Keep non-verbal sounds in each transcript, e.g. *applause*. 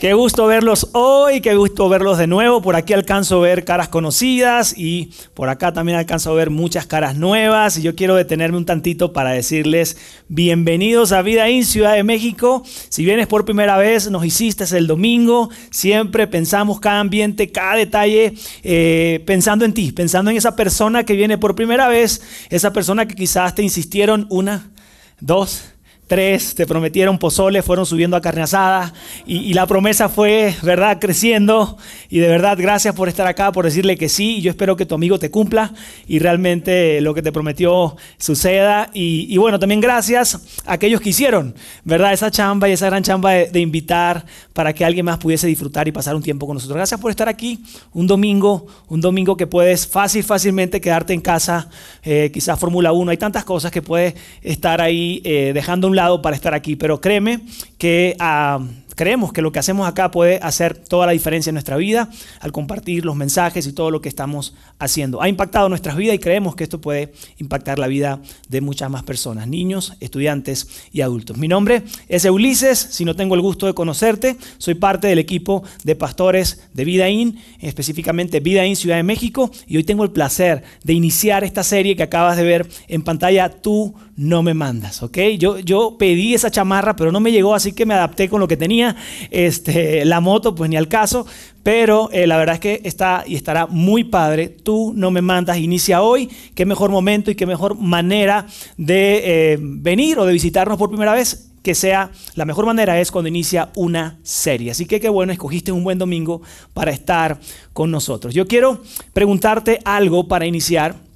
Qué gusto verlos hoy, qué gusto verlos de nuevo. Por aquí alcanzo a ver caras conocidas y por acá también alcanzo a ver muchas caras nuevas. Y yo quiero detenerme un tantito para decirles bienvenidos a Vida en Ciudad de México. Si vienes por primera vez, nos hiciste el domingo. Siempre pensamos cada ambiente, cada detalle, eh, pensando en ti, pensando en esa persona que viene por primera vez, esa persona que quizás te insistieron una, dos, tres te prometieron pozole, fueron subiendo a carne asada y, la promesa fue, ¿verdad?, creciendo. Y de verdad, gracias por estar acá, por decirle que sí. Yo espero que tu amigo te cumpla y realmente lo que te prometió suceda. Y, bueno, también gracias a aquellos que hicieron, ¿verdad?, esa chamba y esa gran chamba de, invitar para que alguien más pudiese disfrutar y pasar un tiempo con nosotros. Gracias por estar aquí un domingo, un domingo que puedes fácil, fácilmente quedarte en casa, eh, quizás Fórmula 1. Hay tantas cosas que puedes estar ahí eh, dejando un lado para estar aquí, pero créeme que ah, creemos que lo que hacemos acá puede hacer toda la diferencia en nuestra vida al compartir los mensajes y todo lo que estamos haciendo. Ha impactado nuestras vidas y creemos que esto puede impactar la vida de muchas más personas, niños, estudiantes y adultos. Mi nombre es Ulises, si no tengo el gusto de conocerte, soy parte del equipo de pastores de Vida In, específicamente Vida In Ciudad de México, y hoy tengo el placer de iniciar esta serie que acabas de ver en pantalla, Tú no me mandas, ¿ok? Yo, yo pedí esa chamarra, pero no me llegó, así que me adapté con lo que tenía. Este, la moto, pues ni al caso, pero eh, la verdad es que está y estará muy padre. Tú no me mandas, inicia hoy. Qué mejor momento y qué mejor manera de eh, venir o de visitarnos por primera vez que sea, la mejor manera es cuando inicia una serie. Así que qué bueno, escogiste un buen domingo para estar con nosotros. Yo quiero preguntarte algo para iniciar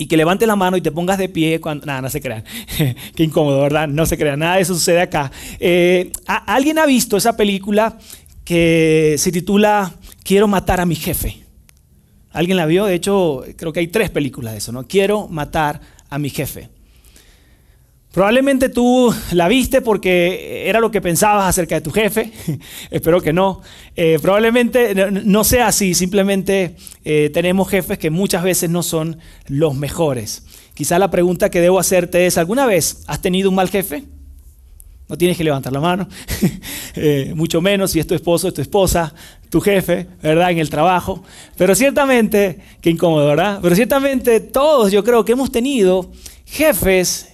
y que levante la mano y te pongas de pie cuando... Nada, no se crean. *laughs* Qué incómodo, ¿verdad? No se crean. Nada de eso sucede acá. Eh, ¿Alguien ha visto esa película que se titula Quiero matar a mi jefe? ¿Alguien la vio? De hecho, creo que hay tres películas de eso, ¿no? Quiero matar a mi jefe. Probablemente tú la viste porque era lo que pensabas acerca de tu jefe. *laughs* Espero que no. Eh, probablemente no sea así. Simplemente eh, tenemos jefes que muchas veces no son los mejores. Quizá la pregunta que debo hacerte es, ¿alguna vez has tenido un mal jefe? No tienes que levantar la mano, *laughs* eh, mucho menos si es tu esposo, es tu esposa, tu jefe, ¿verdad? En el trabajo. Pero ciertamente, qué incómodo, ¿verdad? Pero ciertamente todos yo creo que hemos tenido jefes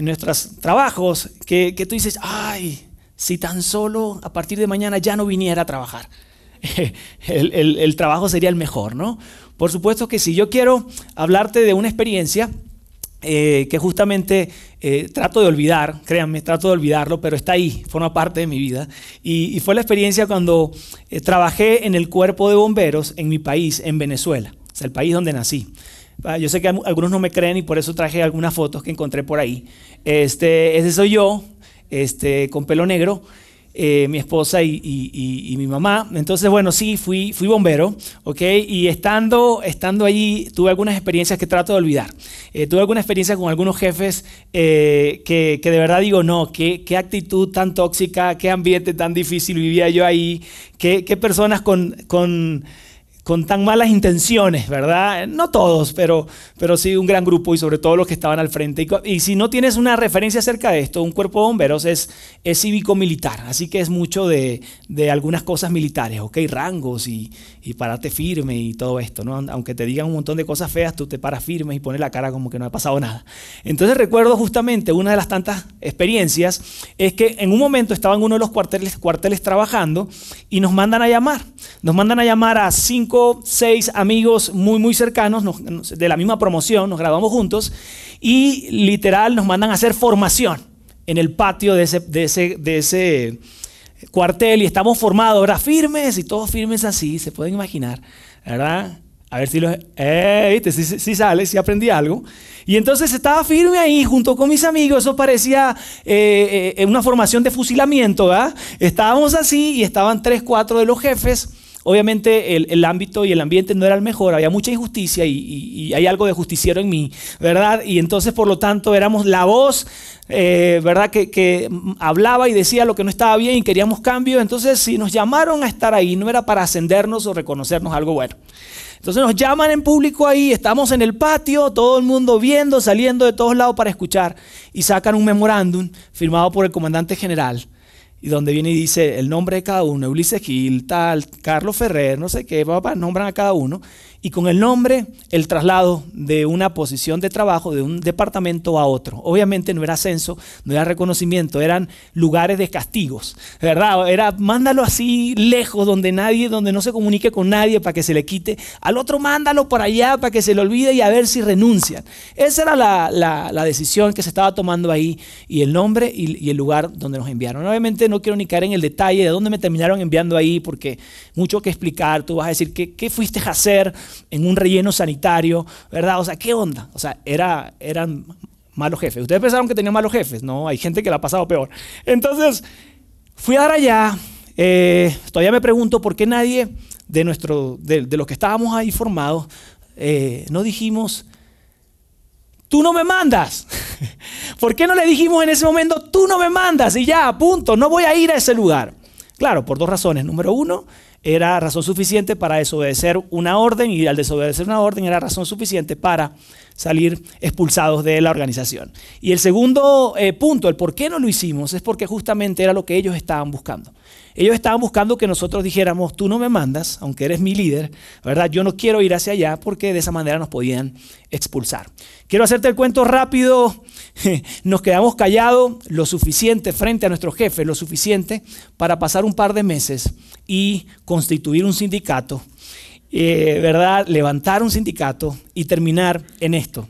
en nuestros trabajos que, tú dices, ay, si tan solo a partir de mañana ya no viniera a trabajar, *laughs* el, trabajo sería el mejor, ¿no? Por supuesto que sí, yo quiero hablarte de una experiencia eh, que justamente eh, trato de olvidar, créanme, trato de olvidarlo, pero está ahí, forma parte de mi vida. Y, fue la experiencia cuando eh, trabajé en el cuerpo de bomberos en mi país, en Venezuela, es el país donde nací. Ah, yo sé que algunos no me creen y por eso traje algunas fotos que encontré por ahí. Este, ese soy yo, este, con pelo negro. Eh, mi esposa y, mi mamá. Entonces, bueno, sí, fui, fui bombero, ¿ok? Y estando, estando allí tuve algunas experiencias que trato de olvidar. Eh, tuve alguna experiencia con algunos jefes eh, que, de verdad digo, no, qué, qué, actitud tan tóxica, qué ambiente tan difícil vivía yo ahí, qué, qué personas con... con con tan malas intenciones, ¿verdad? No todos, pero, pero sí un gran grupo y sobre todo los que estaban al frente. Y, si no tienes una referencia acerca de esto, un cuerpo de bomberos es, es cívico-militar, así que es mucho de, de, algunas cosas militares, ¿ok? Rangos y, y pararte firme y todo esto, ¿no? Aunque te digan un montón de cosas feas, tú te paras firme y pones la cara como que no ha pasado nada. Entonces recuerdo justamente una de las tantas experiencias es que en un momento estaba en uno de los cuarteles, cuarteles trabajando y nos mandan a llamar. Nos mandan a llamar a cinco seis amigos muy, muy cercanos de la misma promoción, nos graduamos juntos y literal nos mandan a hacer formación en el patio de ese, de ese, cuartel y estamos formados, ahora Firmes y todos firmes así, se pueden imaginar, ¿verdad? A ver si lo... Eh, Si, sale, si aprendí algo. Y entonces estaba firme ahí junto con mis amigos, eso parecía eh, eh, una formación de fusilamiento, ¿verdad? Estábamos así y estaban tres, cuatro de los jefes obviamente el, ámbito y el ambiente no era el mejor, había mucha injusticia y, hay algo de justiciero en mí, ¿verdad? Y entonces por lo tanto éramos la voz, eh, ¿verdad? Que, que, hablaba y decía lo que no estaba bien y queríamos cambio, entonces si nos llamaron a estar ahí no era para ascendernos o reconocernos algo bueno. Entonces nos llaman en público ahí, estamos en el patio, todo el mundo viendo, saliendo de todos lados para escuchar y sacan un memorándum firmado por el comandante general y donde viene y dice el nombre de cada uno, Ulises Gil, tal, Carlos Ferrer, no sé qué, papá, nombran a cada uno y con el nombre el traslado de una posición de trabajo de un departamento a otro. Obviamente no era ascenso, no era reconocimiento, eran lugares de castigos, ¿verdad? Era mándalo así lejos donde nadie, donde no se comunique con nadie para que se le quite, al otro mándalo por allá para que se le olvide y a ver si renuncian. Esa era la, decisión que se estaba tomando ahí y el nombre y, el lugar donde nos enviaron. Obviamente no quiero ni caer en el detalle de dónde me terminaron enviando ahí porque mucho que explicar, tú vas a decir, ¿qué, qué fuiste a hacer? En un relleno sanitario, ¿verdad? O sea, ¿qué onda? O sea, era, eran malos jefes. Ustedes pensaron que tenían malos jefes, no, hay gente que la ha pasado peor. Entonces, fui a dar allá, eh, todavía me pregunto por qué nadie de, nuestro, de, los que estábamos ahí formados eh, no dijimos, tú no me mandas. *laughs* ¿Por qué no le dijimos en ese momento, tú no me mandas? Y ya, punto, no voy a ir a ese lugar. Claro, por dos razones. Número uno, era razón suficiente para desobedecer una orden y al desobedecer una orden era razón suficiente para salir expulsados de la organización. Y el segundo eh, punto, el por qué no lo hicimos, es porque justamente era lo que ellos estaban buscando. Ellos estaban buscando que nosotros dijéramos, tú no me mandas, aunque eres mi líder, ¿verdad? Yo no quiero ir hacia allá porque de esa manera nos podían expulsar. Quiero hacerte el cuento rápido. *laughs* Nos quedamos callados lo suficiente frente a nuestro jefe, lo suficiente para pasar un par de meses y constituir un sindicato, eh, ¿verdad? Levantar un sindicato y terminar en esto.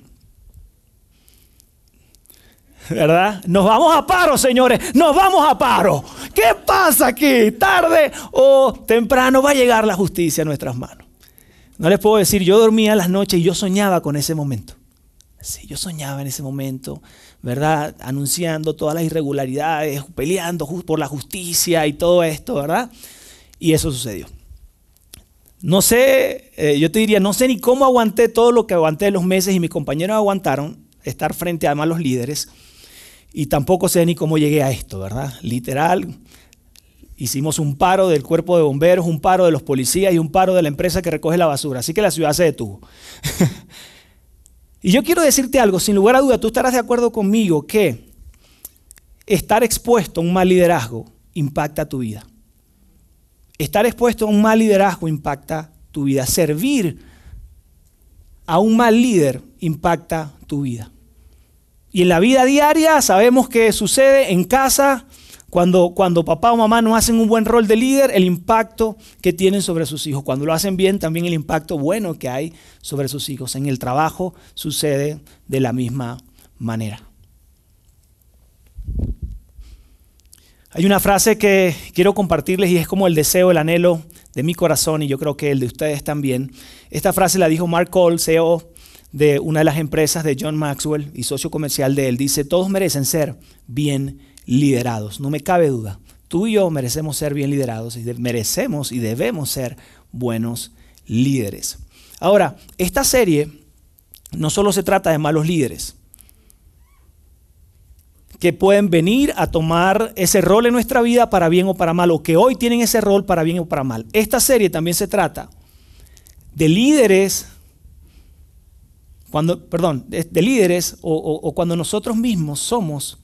¿verdad? Nos vamos a paro, señores, nos vamos a paro. ¿Qué pasa aquí? Tarde o temprano va a llegar la justicia a nuestras manos. No les puedo decir, yo dormía las noches y yo soñaba con ese momento. Sí, yo soñaba en ese momento, ¿verdad? Anunciando todas las irregularidades, peleando por la justicia y todo esto, ¿verdad? Y eso sucedió. No sé, eh, yo te diría, no sé ni cómo aguanté todo lo que aguanté los meses y mis compañeros aguantaron estar frente a los líderes. Y tampoco sé ni cómo llegué a esto, ¿verdad? Literal, hicimos un paro del cuerpo de bomberos, un paro de los policías y un paro de la empresa que recoge la basura. Así que la ciudad se detuvo. *laughs* y yo quiero decirte algo, sin lugar a duda, tú estarás de acuerdo conmigo que estar expuesto a un mal liderazgo impacta tu vida. Estar expuesto a un mal liderazgo impacta tu vida. Servir a un mal líder impacta tu vida. Y en la vida diaria sabemos que sucede en casa, cuando, cuando papá o mamá no hacen un buen rol de líder, el impacto que tienen sobre sus hijos. Cuando lo hacen bien, también el impacto bueno que hay sobre sus hijos. En el trabajo sucede de la misma manera. Hay una frase que quiero compartirles y es como el deseo, el anhelo de mi corazón y yo creo que el de ustedes también. Esta frase la dijo Mark Cole, CEO de una de las empresas de John Maxwell y socio comercial de él, dice, todos merecen ser bien liderados, no me cabe duda. Tú y yo merecemos ser bien liderados y merecemos y debemos ser buenos líderes. Ahora, esta serie no solo se trata de malos líderes, que pueden venir a tomar ese rol en nuestra vida para bien o para mal, o que hoy tienen ese rol para bien o para mal. Esta serie también se trata de líderes cuando, perdón, de, líderes o, cuando nosotros mismos somos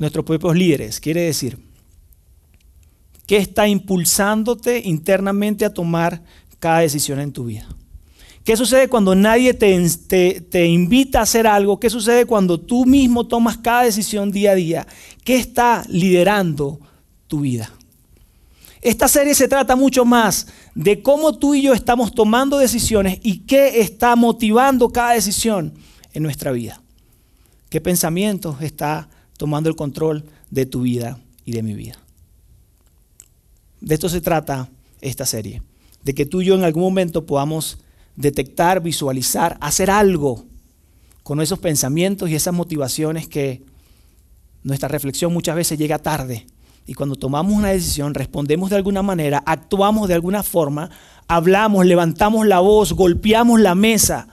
nuestros propios líderes. Quiere decir, ¿qué está impulsándote internamente a tomar cada decisión en tu vida? ¿Qué sucede cuando nadie te, te, invita a hacer algo? ¿Qué sucede cuando tú mismo tomas cada decisión día a día? ¿Qué está liderando tu vida? Esta serie se trata mucho más de cómo tú y yo estamos tomando decisiones y qué está motivando cada decisión en nuestra vida. ¿Qué pensamiento está tomando el control de tu vida y de mi vida? De esto se trata esta serie. De que tú y yo en algún momento podamos detectar, visualizar, hacer algo con esos pensamientos y esas motivaciones que nuestra reflexión muchas veces llega tarde Y cuando tomamos una decisión, respondemos de alguna manera, actuamos de alguna forma, hablamos, levantamos la voz, golpeamos la mesa.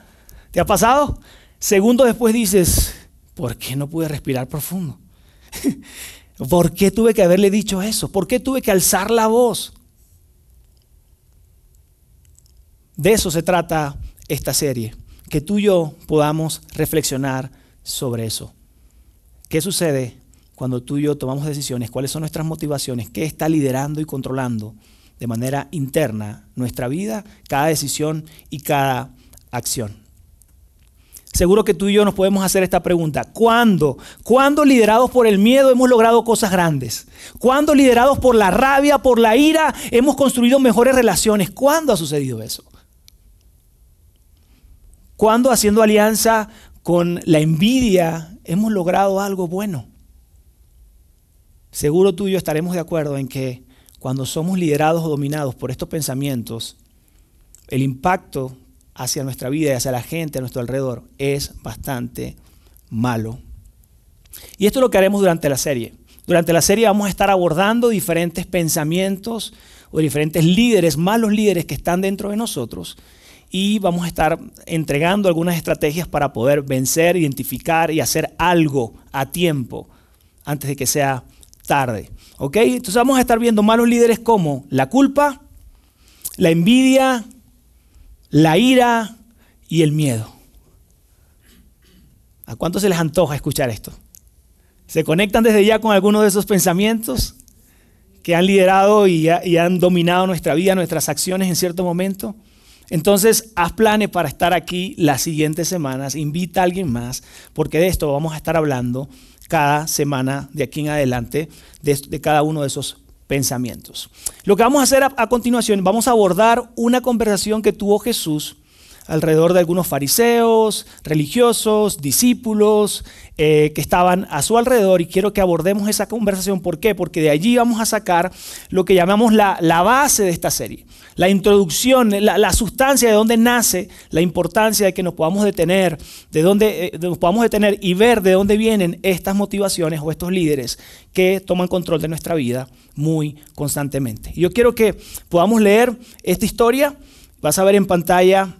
¿Te ha pasado? Segundo después dices, ¿por qué no pude respirar profundo? *laughs* ¿Por qué tuve que haberle dicho eso? ¿Por qué tuve que alzar la voz? De eso se trata esta serie, que tú y yo podamos reflexionar sobre eso. ¿Qué sucede cuando tú y yo tomamos decisiones? ¿Cuáles son nuestras motivaciones? ¿Qué está liderando y controlando de manera interna nuestra vida, cada decisión y cada acción? Seguro que tú y yo nos podemos hacer esta pregunta. ¿Cuándo? ¿Cuándo liderados por el miedo hemos logrado cosas grandes? ¿Cuándo liderados por la rabia, por la ira, hemos construido mejores relaciones? ¿Cuándo ha sucedido eso? ¿Cuándo haciendo alianza con la envidia hemos logrado algo bueno? Seguro tú y yo estaremos de acuerdo en que cuando somos liderados o dominados por estos pensamientos, el impacto hacia nuestra vida y hacia la gente a nuestro alrededor es bastante malo. Y esto es lo que haremos durante la serie. Durante la serie vamos a estar abordando diferentes pensamientos o diferentes líderes, malos líderes que están dentro de nosotros. Y vamos a estar entregando algunas estrategias para poder vencer, identificar y hacer algo a tiempo antes de que sea tarde. ¿Ok? Entonces vamos a estar viendo malos líderes como la culpa, la envidia, la ira y el miedo. ¿A cuánto se les antoja escuchar esto? ¿Se conectan desde ya con algunos de esos pensamientos que han liderado y, han dominado nuestra vida, nuestras acciones en cierto momento? Entonces, haz planes para estar aquí las siguientes semanas, invita a alguien más, porque de esto vamos a estar hablando cada semana de aquí en adelante, de, de cada uno de esos pensamientos. Lo que vamos a hacer a, continuación, vamos a abordar una conversación que tuvo Jesús alrededor de algunos fariseos, religiosos, discípulos eh, que estaban a su alrededor y quiero que abordemos esa conversación. ¿Por qué? Porque de allí vamos a sacar lo que llamamos la, base de esta serie, la introducción, la, sustancia de dónde nace la importancia de que nos podamos detener, de dónde eh, nos podamos detener y ver de dónde vienen estas motivaciones o estos líderes que toman control de nuestra vida muy constantemente. Yo quiero que podamos leer esta historia. Vas a ver en pantalla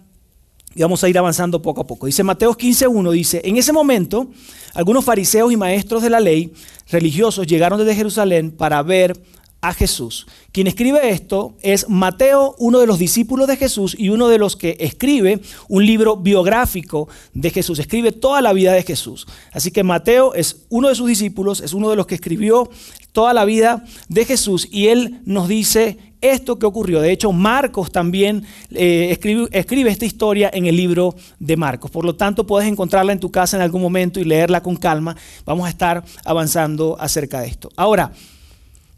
y vamos a ir avanzando poco a poco. Dice Mateo 15.1, dice, en ese momento algunos fariseos y maestros de la ley religiosos llegaron desde Jerusalén para ver a Jesús. Quien escribe esto es Mateo, uno de los discípulos de Jesús y uno de los que escribe un libro biográfico de Jesús. Escribe toda la vida de Jesús. Así que Mateo es uno de sus discípulos, es uno de los que escribió toda la vida de Jesús y él nos dice esto que ocurrió. De hecho, Marcos también eh, escribe, escribe, esta historia en el libro de Marcos. Por lo tanto, puedes encontrarla en tu casa en algún momento y leerla con calma. Vamos a estar avanzando acerca de esto. Ahora,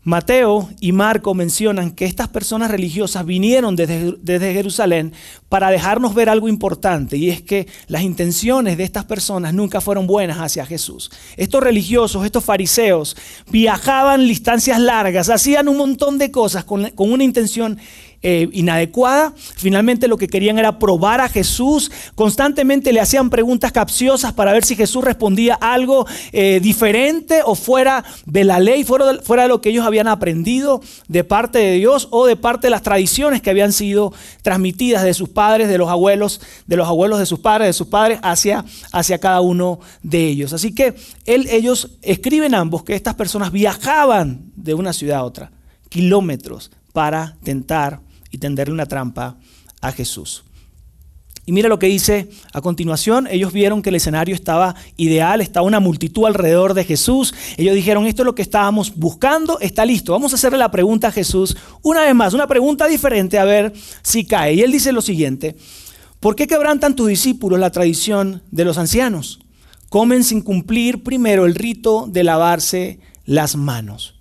Mateo y Marco mencionan que estas personas religiosas vinieron desde, Jerusalén para dejarnos ver algo importante y es que las intenciones de estas personas nunca fueron buenas hacia Jesús. Estos religiosos, estos fariseos, viajaban distancias largas, hacían un montón de cosas con, con una intención eh, inadecuada. Finalmente lo que querían era probar a Jesús. Constantemente le hacían preguntas capciosas para ver si Jesús respondía algo eh, diferente o fuera de la ley, fuera de, fuera de lo que ellos habían aprendido de parte de Dios o de parte de las tradiciones que habían sido transmitidas de sus padres, de los abuelos, de los abuelos de sus padres, de sus padres hacia, hacia cada uno de ellos. Así que él, ellos escriben ambos que estas personas viajaban de una ciudad a otra, kilómetros, para tentar y tenderle una trampa a Jesús. Y mira lo que dice a continuación. Ellos vieron que el escenario estaba ideal, estaba una multitud alrededor de Jesús. Ellos dijeron, esto es lo que estábamos buscando, está listo. Vamos a hacerle la pregunta a Jesús una vez más, una pregunta diferente a ver si cae. Y él dice lo siguiente, ¿por qué quebrantan tus discípulos la tradición de los ancianos? Comen sin cumplir primero el rito de lavarse las manos.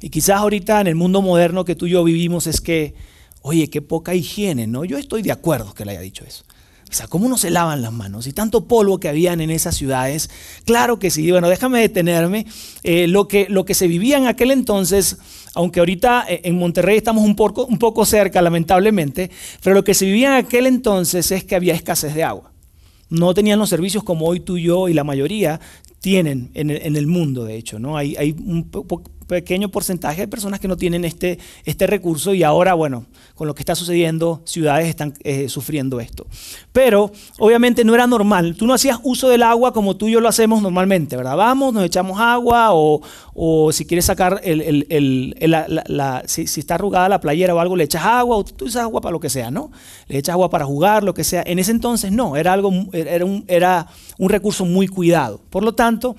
Y quizás ahorita en el mundo moderno que tú y yo vivimos es que, oye, qué poca higiene, ¿no? Yo estoy de acuerdo que le haya dicho eso. O sea, ¿cómo no se lavan las manos? Y tanto polvo que habían en esas ciudades. Claro que sí. Bueno, déjame detenerme. Eh, lo, que, lo que se vivía en aquel entonces, aunque ahorita eh, en Monterrey estamos un poco, un poco cerca, lamentablemente, pero lo que se vivía en aquel entonces es que había escasez de agua. No tenían los servicios como hoy tú y yo y la mayoría tienen en el, mundo, de hecho. ¿no? Hay, hay un pequeño porcentaje de personas que no tienen este, este recurso y ahora, bueno, con lo que está sucediendo, ciudades están eh, sufriendo esto. Pero obviamente no era normal. Tú no hacías uso del agua como tú y yo lo hacemos normalmente, ¿verdad? Vamos, nos echamos agua o, o si quieres sacar, el, el, la, si, si, está arrugada la playera o algo, le echas agua o tú usas agua para lo que sea, ¿no? Le echas agua para jugar, lo que sea. En ese entonces no, era, algo, era, un, era un recurso muy cuidado. Por lo tanto,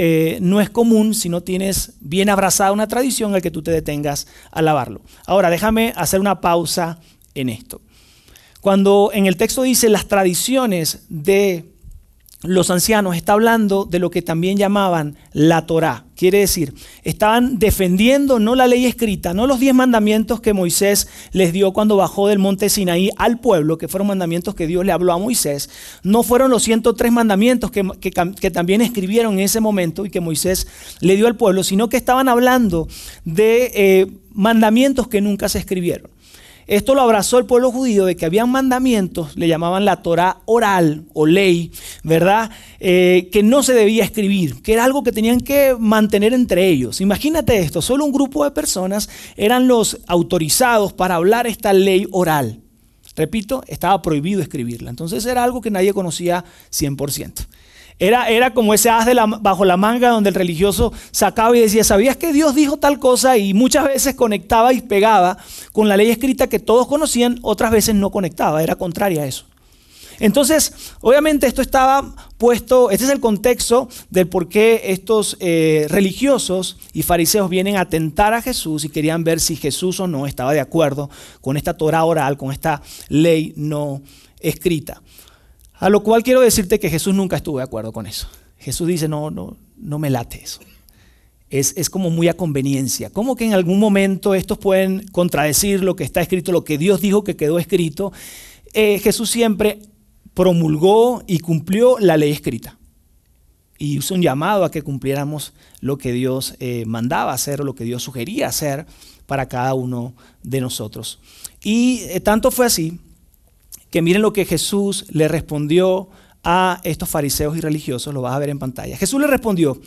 eh, no es común si no tienes bien abrazada una tradición el que tú te detengas a lavarlo. Ahora, déjame hacer una pausa en esto. Cuando en el texto dice las tradiciones de los ancianos está hablando de lo que también llamaban la Torá. Quiere decir, estaban defendiendo no la ley escrita, no los diez mandamientos que Moisés les dio cuando bajó del monte Sinaí al pueblo, que fueron mandamientos que Dios le habló a Moisés. No fueron los 103 mandamientos que, también escribieron en ese momento y que Moisés le dio al pueblo, sino que estaban hablando de eh, mandamientos que nunca se escribieron. Esto lo abrazó el pueblo judío de que habían mandamientos, le llamaban la Torah oral o ley, ¿verdad? Eh, que no se debía escribir, que era algo que tenían que mantener entre ellos. Imagínate esto, solo un grupo de personas eran los autorizados para hablar esta ley oral. Repito, estaba prohibido escribirla. Entonces era algo que nadie conocía 100%. Era, como ese as de bajo la manga donde el religioso sacaba y decía, ¿sabías que Dios dijo tal cosa? Y muchas veces conectaba y pegaba con la ley escrita que todos conocían, otras veces no conectaba, era contraria a eso. Entonces, obviamente esto estaba puesto, este es el contexto del por qué estos eh, religiosos y fariseos vienen a tentar a Jesús y querían ver si Jesús o no estaba de acuerdo con esta Torah oral, con esta ley no escrita. A lo cual quiero decirte que Jesús nunca estuvo de acuerdo con eso. Jesús dice, no, no, no me late eso. Es, como muy a conveniencia. ¿Cómo que en algún momento estos pueden contradecir lo que está escrito, lo que Dios dijo que quedó escrito? Eh, Jesús siempre promulgó y cumplió la ley escrita. Y hizo un llamado a que cumpliéramos lo que Dios eh, mandaba hacer, o lo que Dios sugería hacer para cada uno de nosotros. Y eh, tanto fue así que miren lo que Jesús le respondió a estos fariseos y religiosos, lo vas a ver en pantalla. Jesús le respondió,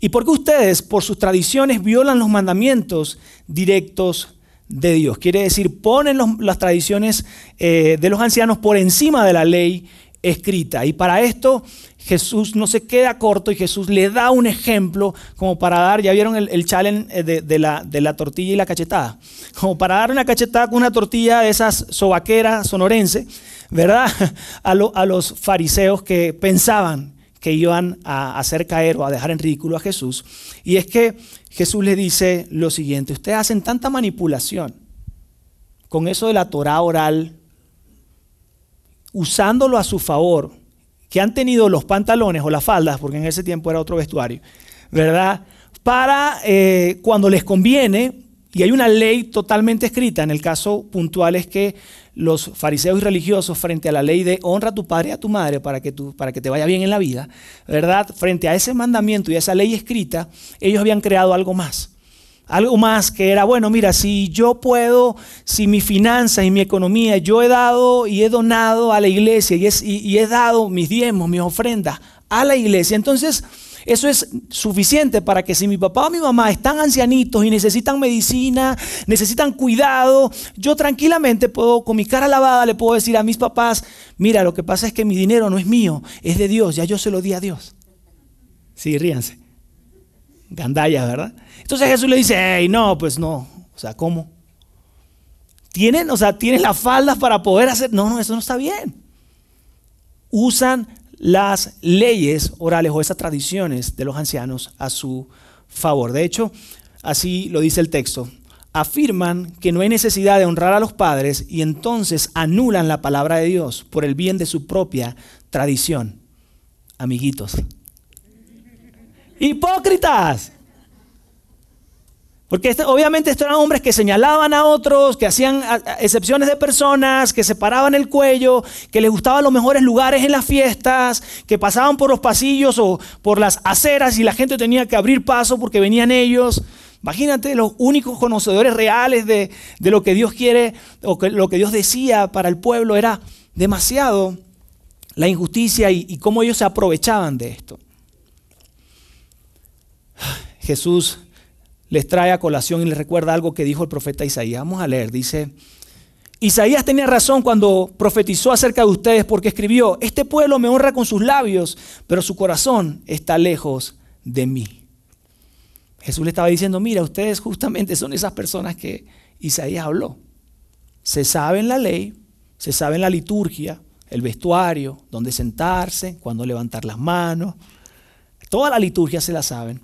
¿y por qué ustedes por sus tradiciones violan los mandamientos directos de Dios? Quiere decir, ponen las tradiciones eh, de los ancianos por encima de la ley escrita. Y para esto Jesús no se queda corto y Jesús le da un ejemplo como para dar, ya vieron el, challenge eh, de, la, de, la, tortilla y la cachetada, como para dar una cachetada con una tortilla de esas sobaqueras sonorense, ¿verdad? *laughs* A, a los fariseos que pensaban que iban a hacer caer o a dejar en ridículo a Jesús. Y es que Jesús le dice lo siguiente, ustedes hacen tanta manipulación con eso de la Torah oral, usándolo a su favor que han tenido los pantalones o las faldas, porque en ese tiempo era otro vestuario, ¿verdad? Para eh, cuando les conviene, y hay una ley totalmente escrita, en el caso puntual es que los fariseos y religiosos frente a la ley de honra a tu padre y a tu madre para que, para que te vaya bien en la vida, ¿verdad? Frente a ese mandamiento y a esa ley escrita, ellos habían creado algo más. Algo más que era, bueno, mira, si yo puedo, si mi finanzas y mi economía, yo he dado y he donado a la iglesia y, he dado mis diezmos, mis ofrendas a la iglesia, entonces eso es suficiente para que si mi papá o mi mamá están ancianitos y necesitan medicina, necesitan cuidado, yo tranquilamente puedo, con mi cara lavada, le puedo decir a mis papás, mira, lo que pasa es que mi dinero no es mío, es de Dios, ya yo se lo di a Dios. Sí, ríanse. Gandallas, ¿verdad? Entonces Jesús le dice, hey, no, pues no. O sea, ¿cómo? ¿Tienen, o sea, tienen las faldas para poder hacer? No, no, eso no está bien. Usan las leyes orales o esas tradiciones de los ancianos a su favor. De hecho, así lo dice el texto. Afirman que no hay necesidad de honrar a los padres y entonces anulan la palabra de Dios por el bien de su propia tradición. Amiguitos, Hipócritas. Porque este, obviamente estos eran hombres que señalaban a otros, que hacían excepciones de personas, que separaban el cuello, que les gustaban los mejores lugares en las fiestas, que pasaban por los pasillos o por las aceras y la gente tenía que abrir paso porque venían ellos. Imagínate, los únicos conocedores reales de, lo que Dios quiere o lo que Dios decía para el pueblo era demasiado la injusticia y cómo ellos se aprovechaban de esto. Jesús les trae a colación y les recuerda algo que dijo el profeta Isaías. Vamos a leer, dice, Isaías tenía razón cuando profetizó acerca de ustedes porque escribió, este pueblo me honra con sus labios, pero su corazón está lejos de mí. Jesús le estaba diciendo, mira, ustedes justamente son esas personas que Isaías habló. Se saben la ley, se saben la liturgia, el vestuario, dónde sentarse, cuándo levantar las manos. Toda la liturgia se la saben,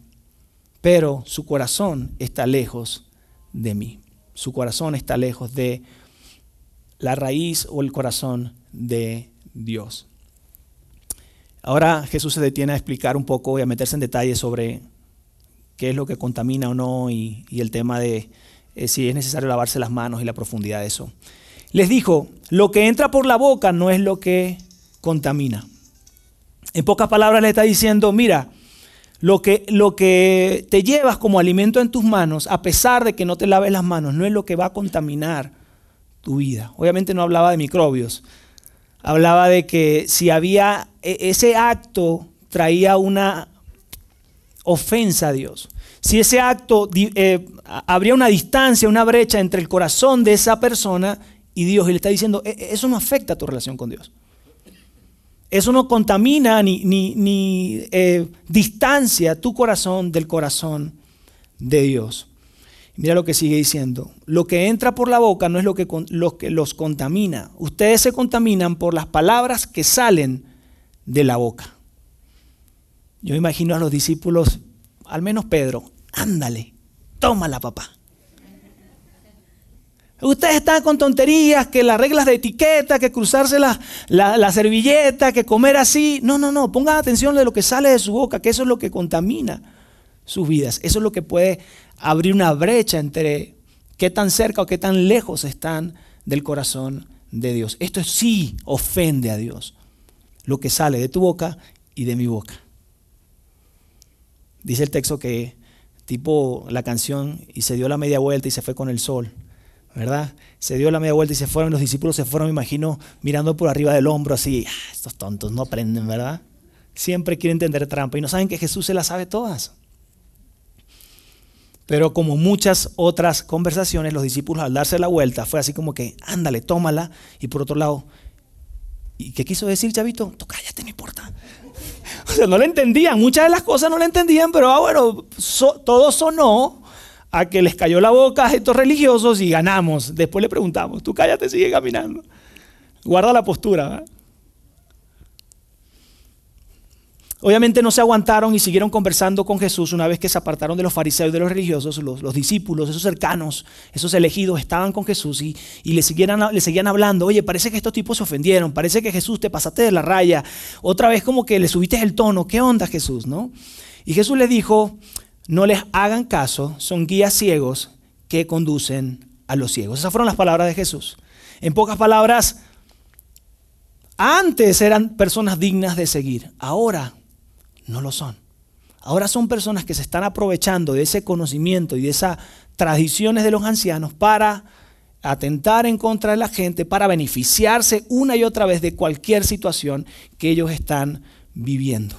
pero su corazón está lejos de mí. Su corazón está lejos de la raíz o el corazón de Dios. Ahora Jesús se detiene a explicar un poco y a meterse en detalles sobre qué es lo que contamina o no y, el tema de eh, si es necesario lavarse las manos y la profundidad de eso. Les dijo, lo que entra por la boca no es lo que contamina. En pocas palabras le está diciendo, mira, lo que, lo que te llevas como alimento en tus manos, a pesar de que no te laves las manos, no es lo que va a contaminar tu vida. Obviamente no hablaba de microbios, hablaba de que si había e, ese acto traía una ofensa a Dios. Si ese acto eh, habría una distancia, una brecha entre el corazón de esa persona y Dios, y le está diciendo, e, e, eso no afecta a tu relación con Dios. Eso no contamina ni, ni, eh, distancia tu corazón del corazón de Dios. Mira lo que sigue diciendo. Lo que entra por la boca no es lo que, lo que los contamina. Ustedes se contaminan por las palabras que salen de la boca. Yo imagino a los discípulos, al menos Pedro, ándale, tómala papá. Ustedes están con tonterías, que las reglas de etiqueta, que cruzarse la, la, servilleta, que comer así. No, no, no, pongan atención de lo que sale de su boca, que eso es lo que contamina sus vidas. Eso es lo que puede abrir una brecha entre qué tan cerca o qué tan lejos están del corazón de Dios. Esto sí ofende a Dios, lo que sale de tu boca y de mi boca. Dice el texto que tipo la canción y se dio la media vuelta y se fue con el sol, ¿verdad? Se dio la media vuelta y se fueron, los discípulos se fueron, me imagino, mirando por arriba del hombro así, ah, estos tontos no aprenden, ¿verdad? Siempre quieren entender trampa y no saben que Jesús se las sabe todas. Pero como muchas otras conversaciones, los discípulos al darse la vuelta fue así como que, ándale, tómala. Y por otro lado, ¿y qué quiso decir, chavito? Tú cállate, no importa. *laughs* O sea, no le entendían, muchas de las cosas no le entendían, pero ah, bueno, todo sonó a que les cayó la boca a estos religiosos y ganamos. Después le preguntamos, tú cállate, sigue caminando. Guarda la postura. Obviamente no se aguantaron y siguieron conversando con Jesús una vez que se apartaron de los fariseos y de los religiosos, los, discípulos, esos cercanos, esos elegidos, estaban con Jesús y, le, seguían, le seguían hablando, oye, parece que estos tipos se ofendieron, parece que Jesús te pasaste de la raya, otra vez como que le subiste el tono, ¿qué onda Jesús? ¿no? Y Jesús les dijo, no les hagan caso, son guías ciegos que conducen a los ciegos. Esas fueron las palabras de Jesús. En pocas palabras, antes eran personas dignas de seguir, ahora no lo son. Ahora son personas que se están aprovechando de ese conocimiento y de esas tradiciones de los ancianos para atentar en contra de la gente, para beneficiarse una y otra vez de cualquier situación que ellos están viviendo.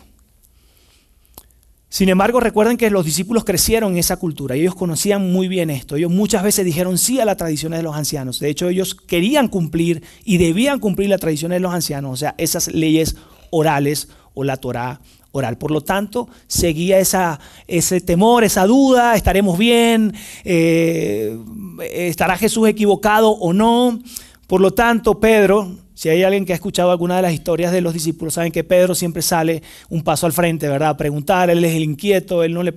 Sin embargo, recuerden que los discípulos crecieron en esa cultura y ellos conocían muy bien esto. Ellos muchas veces dijeron sí a las tradiciones de los ancianos. De hecho, ellos querían cumplir y debían cumplir las tradiciones de los ancianos, o sea, esas leyes orales o la Torá oral. Por lo tanto, seguía esa, ese temor, esa duda, estaremos bien, eh, estará Jesús equivocado o no. Por lo tanto, Pedro, si hay alguien que ha escuchado alguna de las historias de los discípulos, saben que Pedro siempre sale un paso al frente, ¿verdad? A preguntar, él es el inquieto, él no, le,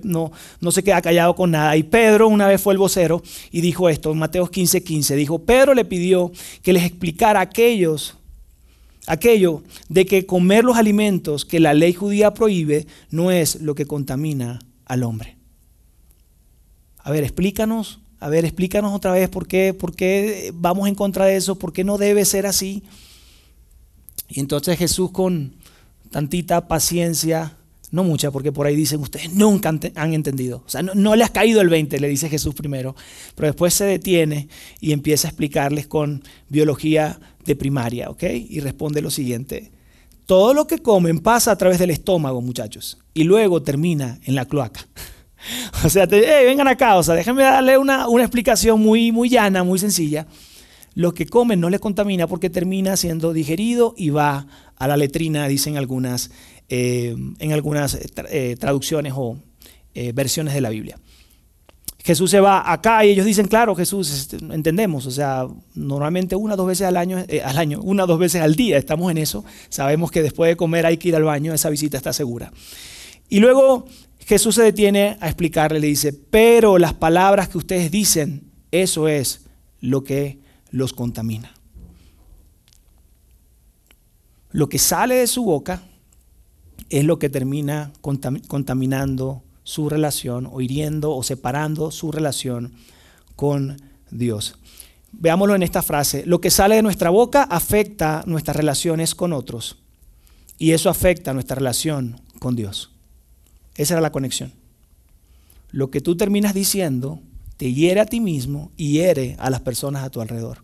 se queda callado con nada. Y Pedro una vez fue el vocero y dijo esto, en Mateo 15, 15, dijo, Pedro le pidió que les explicara aquellos aquello de que comer los alimentos que la ley judía prohíbe no es lo que contamina al hombre. A ver, explícanos, a ver, explícanos otra vez por qué, por qué vamos en contra de eso, por qué no debe ser así. Y entonces Jesús con tantita paciencia, no mucha, porque por ahí dicen, ustedes nunca han, entendido. O sea, no, le has caído el 20, le dice Jesús primero. Pero después se detiene y empieza a explicarles con biología de primaria, ¿ok? Y responde lo siguiente. Todo lo que comen pasa a través del estómago, muchachos, y luego termina en la cloaca. *laughs* O sea, vengan acá, o sea, déjenme darle una, una, explicación muy, muy llana, muy sencilla. Lo que comen no les contamina porque termina siendo digerido y va a la letrina, dicen algunas, eh, en algunas eh, eh, traducciones o versiones de la Biblia. Jesús se va acá y ellos dicen, claro, Jesús, este, entendemos, o sea, normalmente una o dos veces al año, al año, una o dos veces al día estamos en eso, sabemos que después de comer hay que ir al baño, esa visita está segura. Y luego Jesús se detiene a explicarle, le dice, pero las palabras que ustedes dicen, eso es lo que los contamina. Lo que sale de su boca es lo que termina contaminando su relación o hiriendo o separando su relación con Dios. Veámoslo en esta frase. Lo que sale de nuestra boca afecta nuestras relaciones con otros y eso afecta nuestra relación con Dios. Esa era la conexión. Lo que tú terminas diciendo te hiere a ti mismo y hiere a las personas a tu alrededor.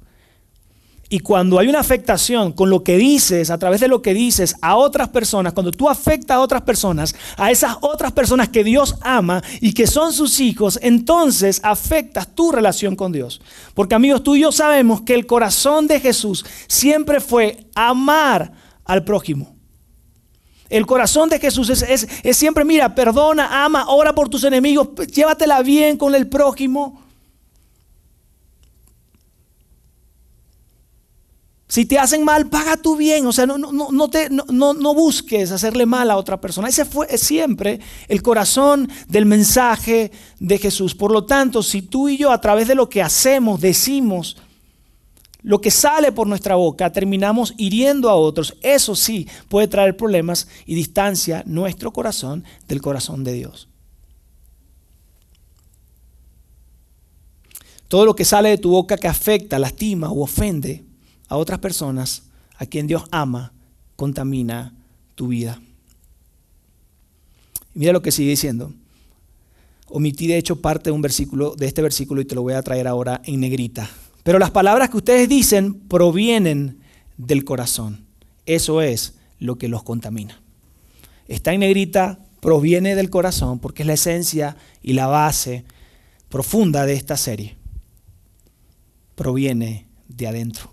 Y cuando hay una afectación con lo que dices, a través de lo que dices a otras personas, cuando tú afectas a otras personas, a esas otras personas que Dios ama y que son sus hijos, entonces afectas tu relación con Dios. Porque amigos, tú y yo sabemos que el corazón de Jesús siempre fue amar al prójimo. El corazón de Jesús es, siempre, mira, perdona, ama, ora por tus enemigos, llévatela bien con el prójimo. Si te hacen mal, paga tu bien. O sea, no, no, te, no, busques hacerle mal a otra persona. Ese fue siempre el corazón del mensaje de Jesús. Por lo tanto, si tú y yo a través de lo que hacemos, decimos, lo que sale por nuestra boca, terminamos hiriendo a otros. Eso sí puede traer problemas y distancia nuestro corazón del corazón de Dios. Todo lo que sale de tu boca que afecta, lastima o ofende a otras personas, a quien Dios ama, contamina tu vida. mira lo que sigue diciendo. Omití de hecho parte de un versículo de este versículo y te lo voy a traer ahora en negrita. Pero las palabras que ustedes dicen provienen del corazón. Eso es lo que los contamina. Está en negrita, proviene del corazón porque es la esencia y la base profunda de esta serie. Proviene de adentro.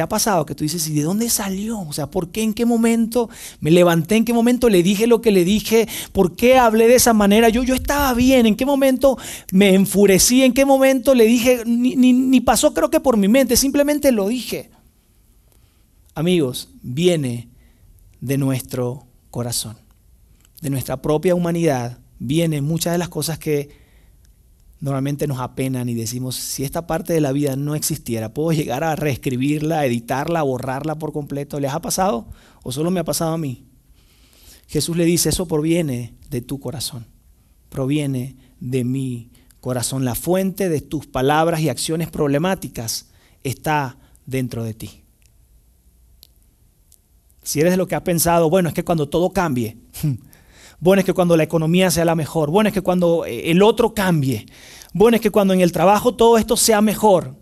¿Qué ha pasado? Que tú dices, ¿y de dónde salió? O sea, ¿por qué? ¿En qué momento me levanté? ¿En qué momento le dije lo que le dije? ¿Por qué hablé de esa manera? Yo, yo estaba bien. ¿En qué momento me enfurecí? ¿En qué momento le dije? Ni, ni pasó creo que por mi mente, simplemente lo dije. Amigos, viene de nuestro corazón, de nuestra propia humanidad. Vienen muchas de las cosas que normalmente nos apenan y decimos, si esta parte de la vida no existiera, ¿puedo llegar a reescribirla, editarla, borrarla por completo? ¿Les ha pasado o solo me ha pasado a mí? Jesús le dice, eso proviene de tu corazón, proviene de mi corazón. La fuente de tus palabras y acciones problemáticas está dentro de ti. Si eres de lo que ha pensado, bueno, es que cuando todo cambie, *laughs* Bueno es que cuando la economía sea la mejor. Bueno es que cuando eh, el otro cambie. Bueno es que cuando en el trabajo todo esto sea mejor.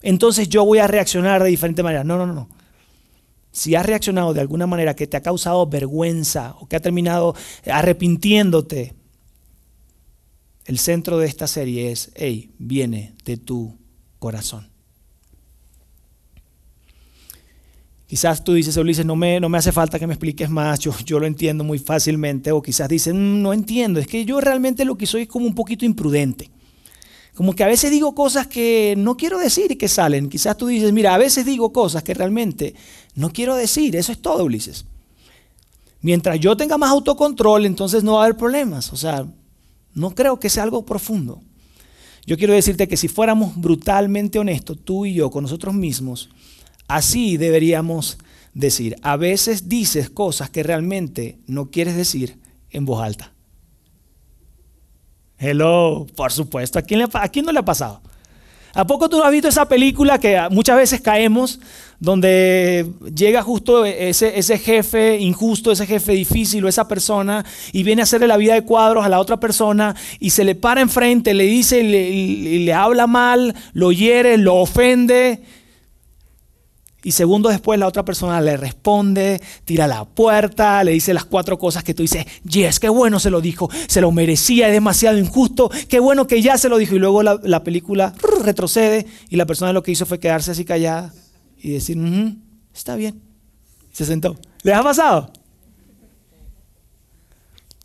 Entonces yo voy a reaccionar de diferente manera. No, no, no. Si has reaccionado de alguna manera que te ha causado vergüenza o que ha terminado arrepintiéndote, el centro de esta serie es, hey, viene de tu corazón. Quizás tú dices, Ulises, no me, no me hace falta que me expliques más, yo, yo lo entiendo muy fácilmente. O quizás dicen, mm, no entiendo, es que yo realmente lo que soy es como un poquito imprudente. Como que a veces digo cosas que no quiero decir y que salen. Quizás tú dices, mira, a veces digo cosas que realmente no quiero decir. Eso es todo, Ulises. Mientras yo tenga más autocontrol, entonces no va a haber problemas. O sea, no creo que sea algo profundo. Yo quiero decirte que si fuéramos brutalmente honestos, tú y yo, con nosotros mismos, Así deberíamos decir. A veces dices cosas que realmente no quieres decir en voz alta. Hello, por supuesto. ¿A quién, no le ha pasado? ¿A poco tú has visto esa película que muchas veces caemos, donde llega justo ese, jefe injusto, ese jefe difícil o esa persona y viene a hacerle la vida de cuadros a la otra persona y se le para enfrente, le dice, le, le habla mal, lo hiere, lo ofende Y segundos después la otra persona le responde, tira la puerta, le dice las cuatro cosas que tú dices, yes, qué bueno se lo dijo, se lo merecía, es demasiado injusto, qué bueno que ya se lo dijo. Y luego la, película retrocede y la persona lo que hizo fue quedarse así callada y decir, está bien. Se sentó. ¿Les ha pasado?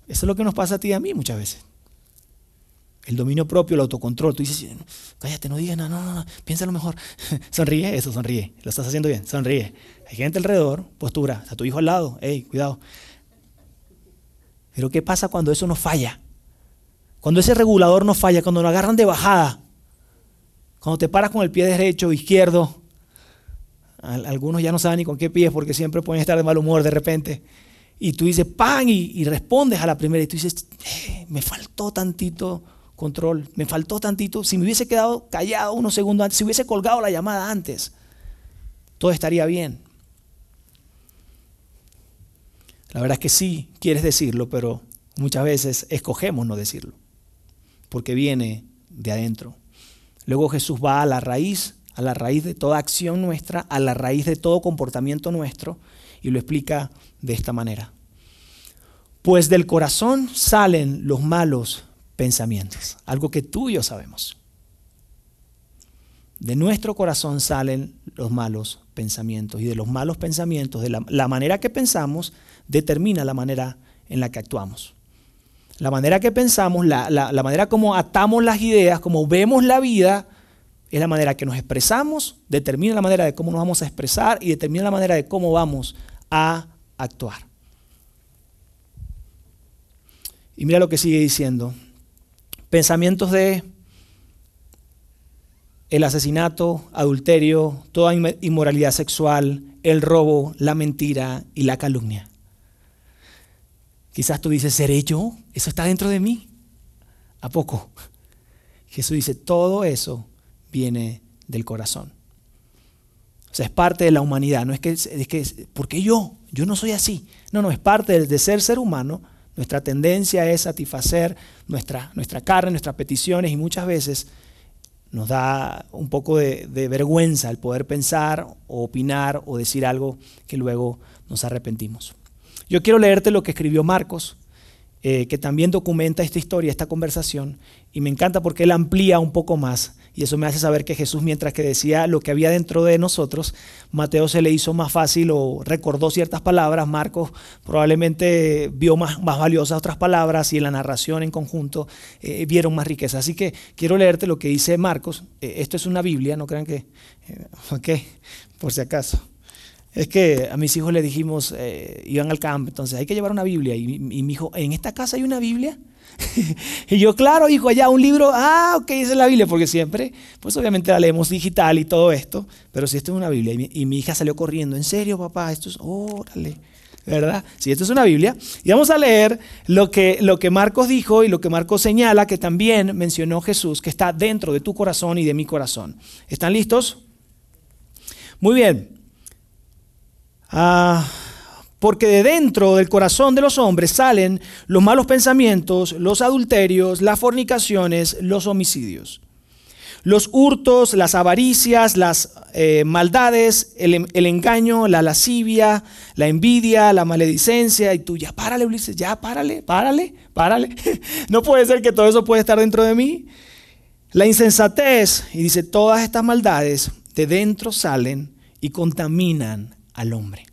Eso es lo que nos pasa a ti y a mí muchas veces. El dominio propio, el autocontrol. Tú dices, cállate, no digas nada, no, no, no, piénsalo mejor. *laughs* sonríe, eso, sonríe. Lo estás haciendo bien, sonríe. Hay gente alrededor, postura, a tu hijo al lado, hey, cuidado. Pero ¿qué pasa cuando eso no falla? Cuando ese regulador no falla, cuando lo agarran de bajada, cuando te paras con el pie derecho izquierdo, algunos ya no saben ni con qué pies porque siempre pueden estar de mal humor de repente. Y tú dices, pan, y, respondes a la primera y tú dices, eh, me faltó tantito control. Me faltó tantito. Si me hubiese quedado callado unos segundos antes, si hubiese colgado la llamada antes, todo estaría bien. La verdad es que sí quieres decirlo, pero muchas veces escogemos no decirlo, porque viene de adentro. Luego Jesús va a la raíz, a la raíz de toda acción nuestra, a la raíz de todo comportamiento nuestro, y lo explica de esta manera. Pues del corazón salen los malos pensamientos, algo que tú y yo sabemos. De nuestro corazón salen los malos pensamientos y de los malos pensamientos, de la, manera que pensamos, determina la manera en la que actuamos. La manera que pensamos, la, la manera como atamos las ideas, como vemos la vida, es la manera que nos expresamos, determina la manera de cómo nos vamos a expresar y determina la manera de cómo vamos a actuar. Y mira lo que sigue diciendo. Pensamientos de el asesinato, adulterio, toda inmoralidad sexual, el robo, la mentira y la calumnia. Quizás tú dices, ¿seré yo? ¿Eso está dentro de mí? ¿A poco? Jesús dice, todo eso viene del corazón. O sea, es parte de la humanidad. No es que, es que ¿por qué yo? Yo no soy así. No, no, es parte de ser ser humano nuestra tendencia es satisfacer nuestra, nuestra carne, nuestras peticiones y muchas veces nos da un poco de, vergüenza el poder pensar o opinar o decir algo que luego nos arrepentimos. Yo quiero leerte lo que escribió Marcos, eh, que también documenta esta historia, esta conversación, y me encanta porque él amplía un poco más y eso me hace saber que Jesús, mientras que decía lo que había dentro de nosotros, Mateo se le hizo más fácil o recordó ciertas palabras, Marcos probablemente vio más, más valiosas otras palabras y en la narración en conjunto eh, vieron más riqueza. Así que quiero leerte lo que dice Marcos. Eh, esto es una Biblia, no crean que... Eh, ok, por si acaso. Es que a mis hijos le dijimos, iban al campo, entonces hay que llevar una Biblia. Y, y mi hijo, ¿en esta casa hay una Biblia? *laughs* y yo, claro, hijo, allá un libro, ah, ok, esa es la Biblia, porque siempre, pues obviamente la leemos digital y todo esto, pero si esto es una Biblia, y mi, hija salió corriendo, en serio, papá, esto es, órale, ¿verdad? Si esto es una Biblia, y vamos a leer lo que, lo que Marcos dijo y lo que Marcos señala, que también mencionó Jesús, que está dentro de tu corazón y de mi corazón. ¿Están listos? Muy bien. Ah. Porque de dentro del corazón de los hombres salen los malos pensamientos, los adulterios, las fornicaciones, los homicidios, los hurtos, las avaricias, las eh, maldades, el, el, engaño, la lascivia, la envidia, la maledicencia. Y tú, ya párale, Ulises, ya párale, párale, párale. *laughs* no puede ser que todo eso pueda estar dentro de mí. La insensatez, y dice, todas estas maldades de dentro salen y contaminan al hombre.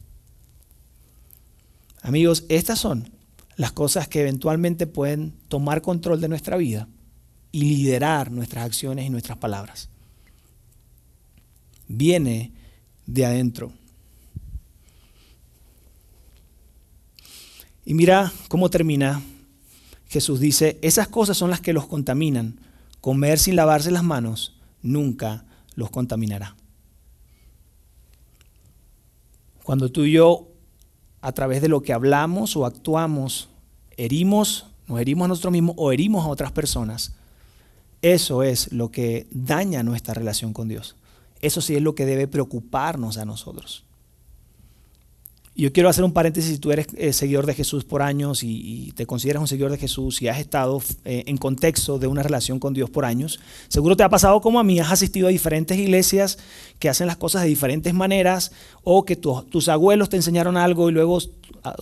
Amigos, estas son las cosas que eventualmente pueden tomar control de nuestra vida y liderar nuestras acciones y nuestras palabras. Viene de adentro. Y mira cómo termina. Jesús dice, esas cosas son las que los contaminan. Comer sin lavarse las manos nunca los contaminará. Cuando tú y yo a través de lo que hablamos o actuamos, herimos, nos herimos a nosotros mismos o herimos a otras personas, eso es lo que daña nuestra relación con Dios. Eso sí es lo que debe preocuparnos a nosotros. Yo quiero hacer un paréntesis, si tú eres eh, seguidor de Jesús por años y, te consideras un seguidor de Jesús y has estado eh, en contexto de una relación con Dios por años, seguro te ha pasado como a mí, has asistido a diferentes iglesias que hacen las cosas de diferentes maneras o que tus abuelos te enseñaron algo y luego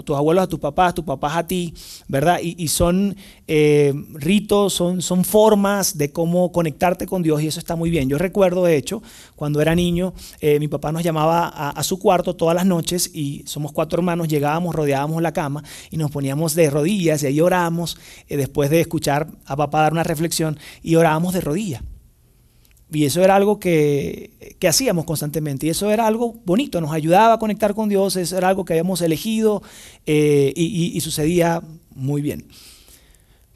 tus abuelos a tus papás, tus papás a ti, ¿verdad? Y, son eh, ritos, son, formas de cómo conectarte con Dios y eso está muy bien. Yo recuerdo, de hecho, cuando era niño, mi papá nos llamaba a su cuarto todas las noches y somos cuatro hermanos, llegábamos, rodeábamos la cama y nos poníamos de rodillas y ahí orábamos, eh, después de escuchar a papá dar una reflexión, y orábamos de rodillas. Y eso era algo que, que, hacíamos constantemente. Y eso era algo bonito, nos ayudaba a conectar con Dios, eso era algo que habíamos elegido eh, y, sucedía muy bien.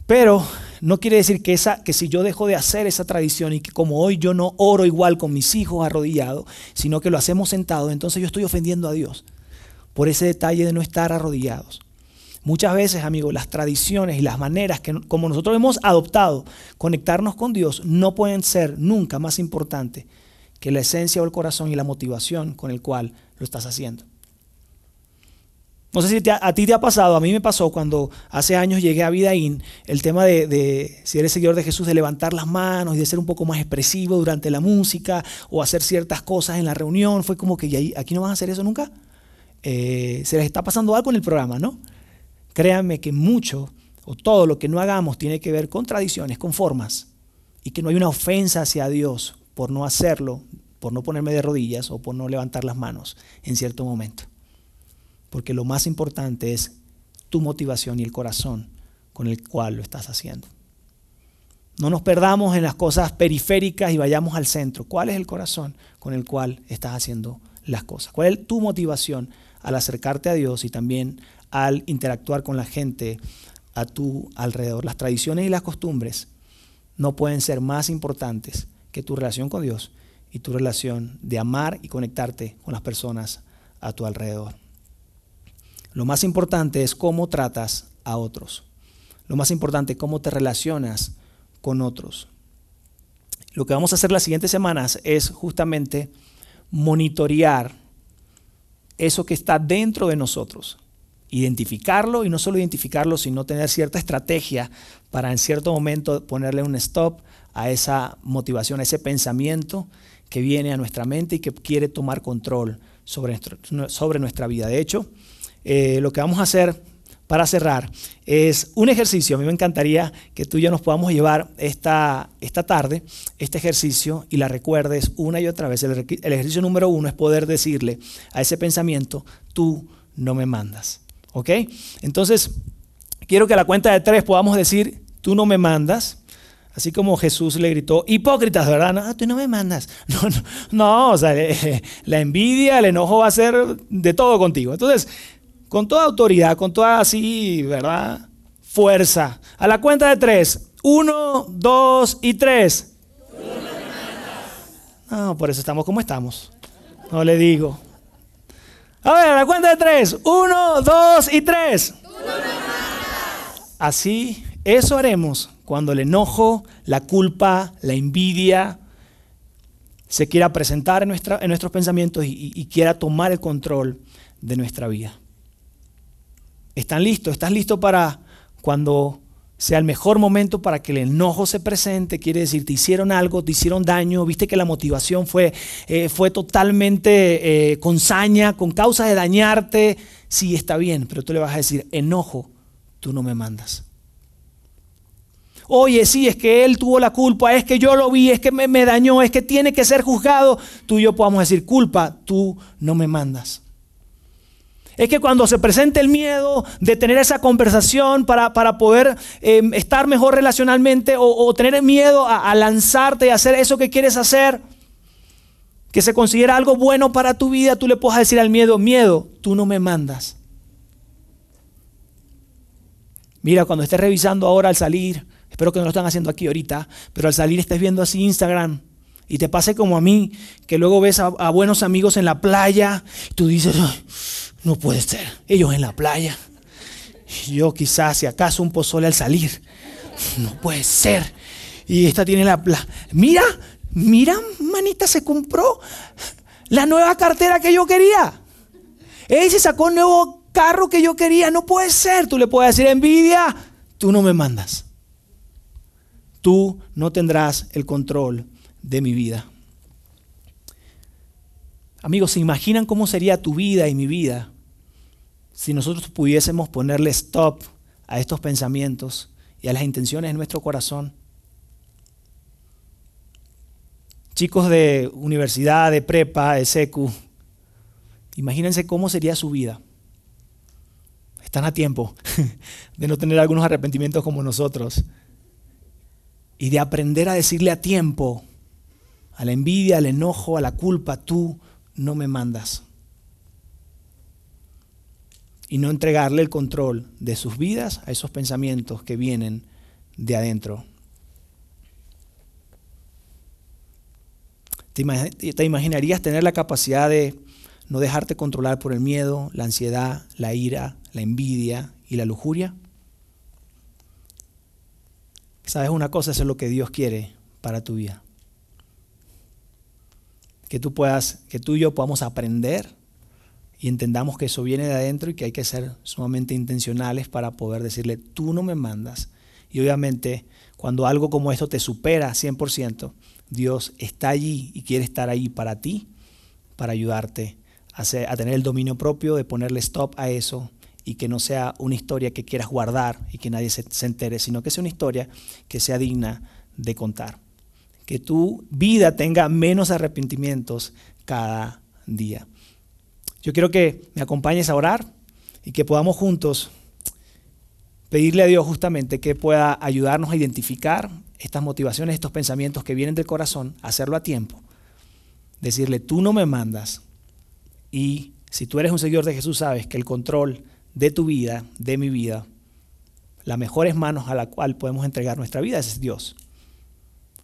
Pero no quiere decir que, esa, que si yo dejo de hacer esa tradición y que como hoy yo no oro igual con mis hijos arrodillados, sino que lo hacemos sentados, entonces yo estoy ofendiendo a Dios por ese detalle de no estar arrodillados. Muchas veces, amigos, las tradiciones y las maneras que como nosotros hemos adoptado conectarnos con Dios no pueden ser nunca más importantes que la esencia o el corazón y la motivación con el cual lo estás haciendo. No sé si a ti te ha pasado, a mí me pasó cuando hace años llegué a Vidaín, el tema de, si eres seguidor de Jesús, de levantar las manos y de ser un poco más expresivo durante la música o hacer ciertas cosas en la reunión, fue como que aquí no van a hacer eso nunca. Eh, se les está pasando algo en el programa, ¿no? Créanme que mucho o todo lo que no hagamos tiene que ver con tradiciones, con formas, y que no hay una ofensa hacia Dios por no hacerlo, por no ponerme de rodillas o por no levantar las manos en cierto momento. Porque lo más importante es tu motivación y el corazón con el cual lo estás haciendo. No nos perdamos en las cosas periféricas y vayamos al centro. ¿Cuál es el corazón con el cual estás haciendo las cosas? ¿Cuál es tu motivación al acercarte a Dios y también al interactuar con la gente a tu alrededor. Las tradiciones y las costumbres no pueden ser más importantes que tu relación con Dios y tu relación de amar y conectarte con las personas a tu alrededor. Lo más importante es cómo tratas a otros. Lo más importante es cómo te relacionas con otros. Lo que vamos a hacer las siguientes semanas es justamente monitorear eso que está dentro de nosotros. Identificarlo y no solo identificarlo, sino tener cierta estrategia para en cierto momento ponerle un stop a esa motivación, a ese pensamiento que viene a nuestra mente y que quiere tomar control sobre, sobre nuestra vida. De hecho, eh, lo que vamos a hacer para cerrar, es un ejercicio. A mí me encantaría que tú y yo nos podamos llevar esta, esta tarde este ejercicio y la recuerdes una y otra vez. El, ejercicio número uno es poder decirle a ese pensamiento, tú no me mandas. ¿Ok? Entonces, quiero que a la cuenta de tres podamos decir, tú no me mandas. Así como Jesús le gritó, hipócritas, ¿verdad? No, tú no me mandas. *laughs* No, no, no o sea, *laughs* la envidia, el enojo va a ser de todo contigo. Entonces, con toda autoridad, con toda así, ¿verdad? Fuerza. A la cuenta de tres. Uno, dos y tres. No, por eso estamos como estamos. No le digo. A ver, a la cuenta de tres. Uno, dos y tres. Así, eso haremos cuando el enojo, la culpa, la envidia se quiera presentar en, nuestra, en nuestros pensamientos y quiera tomar el control de nuestra vida. ¿Están listos? ¿Estás listo para cuando sea el mejor momento para que el enojo se presente? Quiere decir, te hicieron algo, te hicieron daño, viste que la motivación fue, eh, fue totalmente eh, con saña, con causa de dañarte. Sí, está bien, pero tú le vas a decir, enojo, tú no me mandas. Oye, sí, es que él tuvo la culpa, es que yo lo vi, es que me, me dañó, es que tiene que ser juzgado. Tú y yo podamos decir, culpa, tú no me mandas. Es que cuando se presente el miedo de tener esa conversación para, poder em, estar mejor relacionalmente o, tener miedo a, a, lanzarte y hacer eso que quieres hacer, que se considera algo bueno para tu vida, tú le puedes decir al miedo, miedo, tú no me mandas. Mira, cuando estés revisando ahora al salir, espero que no lo están haciendo aquí ahorita, pero al salir estés viendo así Instagram y te pase como a mí, que luego ves a, buenos amigos en la playa, y tú dices, no puede ser. Ellos en la playa. Yo quizás, si acaso, un pozole al salir. No puede ser. Y esta tiene la... mira, mira, manita, se compró la nueva cartera que yo quería. Él se sacó un nuevo carro que yo quería. No puede ser. Tú le puedes decir, envidia, tú no me mandas. Tú no tendrás el control de mi vida. Amigos, ¿se imaginan cómo sería tu vida y mi vida si nosotros pudiésemos ponerle stop a estos pensamientos y a las intenciones de nuestro corazón? Chicos de universidad, de prepa, de secu, imagínense cómo sería su vida. Están a tiempo *laughs* de no tener algunos arrepentimientos como nosotros y de aprender a decirle a tiempo a la envidia, al enojo, a la culpa, tú no me mandas. Y no entregarle el control de sus vidas a esos pensamientos que vienen de adentro. ¿Te imaginarías tener la capacidad de no dejarte controlar por el miedo, la ansiedad, la ira, la envidia y la lujuria? ¿Sabes una cosa? Eso es lo que Dios quiere para tu vida que tú puedas, que tú y yo podamos aprender y entendamos que eso viene de adentro y que hay que ser sumamente intencionales para poder decirle, tú no me mandas. Y obviamente, cuando algo como esto te supera 100%, Dios está allí y quiere estar ahí para ti, para ayudarte a, tener el dominio propio, de ponerle stop a eso y que no sea una historia que quieras guardar y que nadie se entere, sino que sea una historia que sea digna de contar que tu vida tenga menos arrepentimientos cada día. Yo quiero que me acompañes a orar y que podamos juntos pedirle a Dios justamente que pueda ayudarnos a identificar estas motivaciones, estos pensamientos que vienen del corazón, hacerlo a tiempo. Decirle, tú no me mandas. Y si tú eres un seguidor de Jesús, sabes que el control de tu vida, de mi vida, las mejores manos a la cual podemos entregar nuestra vida es Dios.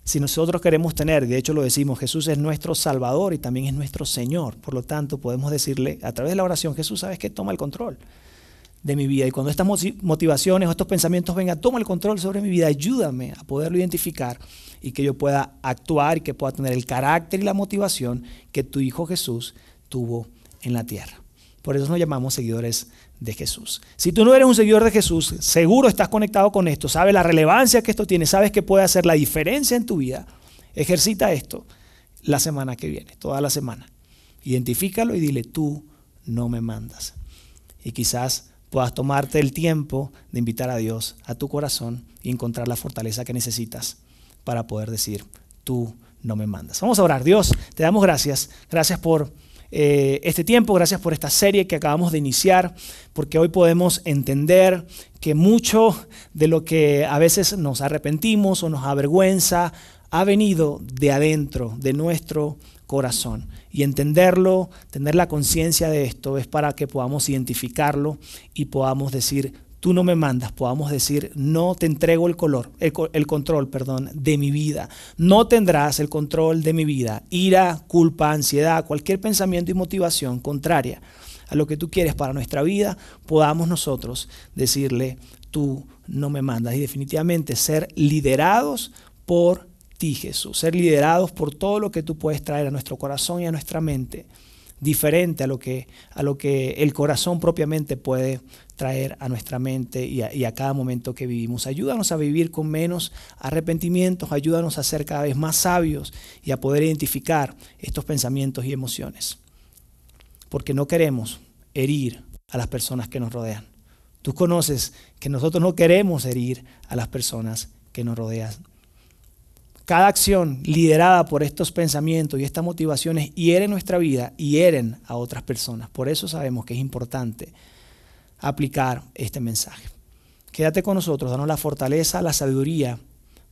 Si nosotros queremos tener, de hecho lo decimos, Jesús es nuestro Salvador y también es nuestro Señor. Por lo tanto, podemos decirle a través de la oración, Jesús, sabes que toma el control de mi vida. Y cuando estas motivaciones o estos pensamientos vengan, toma el control sobre mi vida, ayúdame a poderlo identificar y que yo pueda actuar y que pueda tener el carácter y la motivación que tu Hijo Jesús tuvo en la tierra. Por eso nos llamamos seguidores de Jesús. Si tú no eres un seguidor de Jesús, seguro estás conectado con esto, sabes la relevancia que esto tiene, sabes que puede hacer la diferencia en tu vida. Ejercita esto la semana que viene, toda la semana. Identifícalo y dile, tú no me mandas. Y quizás puedas tomarte el tiempo de invitar a Dios a tu corazón y encontrar la fortaleza que necesitas para poder decir, tú no me mandas. Vamos a orar. Dios, te damos gracias. Gracias por eh, este tiempo, gracias por esta serie que acabamos de iniciar, porque hoy podemos entender que mucho de lo que a veces nos arrepentimos o nos avergüenza ha venido de adentro, de nuestro corazón. Y entenderlo, tener la conciencia de esto, es para que podamos identificarlo y podamos decir, tú no me mandas, podamos decir, no te entrego el, color, el, control perdón, de mi vida. No tendrás el control de mi vida. Ira, culpa, ansiedad, cualquier pensamiento y motivación contraria a lo que tú quieres para nuestra vida, podamos nosotros decirle, tú no me mandas. Y definitivamente ser liderados por ti, Jesús. Ser liderados por todo lo que tú puedes traer a nuestro corazón y a nuestra mente diferente a lo que, a lo que el corazón propiamente puede traer a nuestra mente y a, cada momento que vivimos. Ayúdanos a vivir con menos arrepentimientos, ayúdanos a ser cada vez más sabios y a poder identificar estos pensamientos y emociones. Porque no queremos herir a las personas que nos rodean. Tú conoces que nosotros no queremos herir a las personas que nos rodean. Cada acción liderada por estos pensamientos y estas motivaciones hiere nuestra vida y hieren a otras personas. Por eso sabemos que es importante aplicar este mensaje. Quédate con nosotros, danos la fortaleza, la sabiduría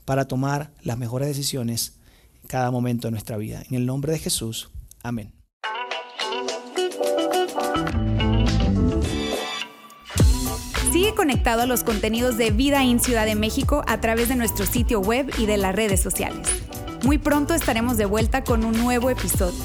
para tomar las mejores decisiones en cada momento de nuestra vida. En el nombre de Jesús. Amén. Sigue conectado a los contenidos de Vida en Ciudad de México a través de nuestro sitio web y de las redes sociales. Muy pronto estaremos de vuelta con un nuevo episodio.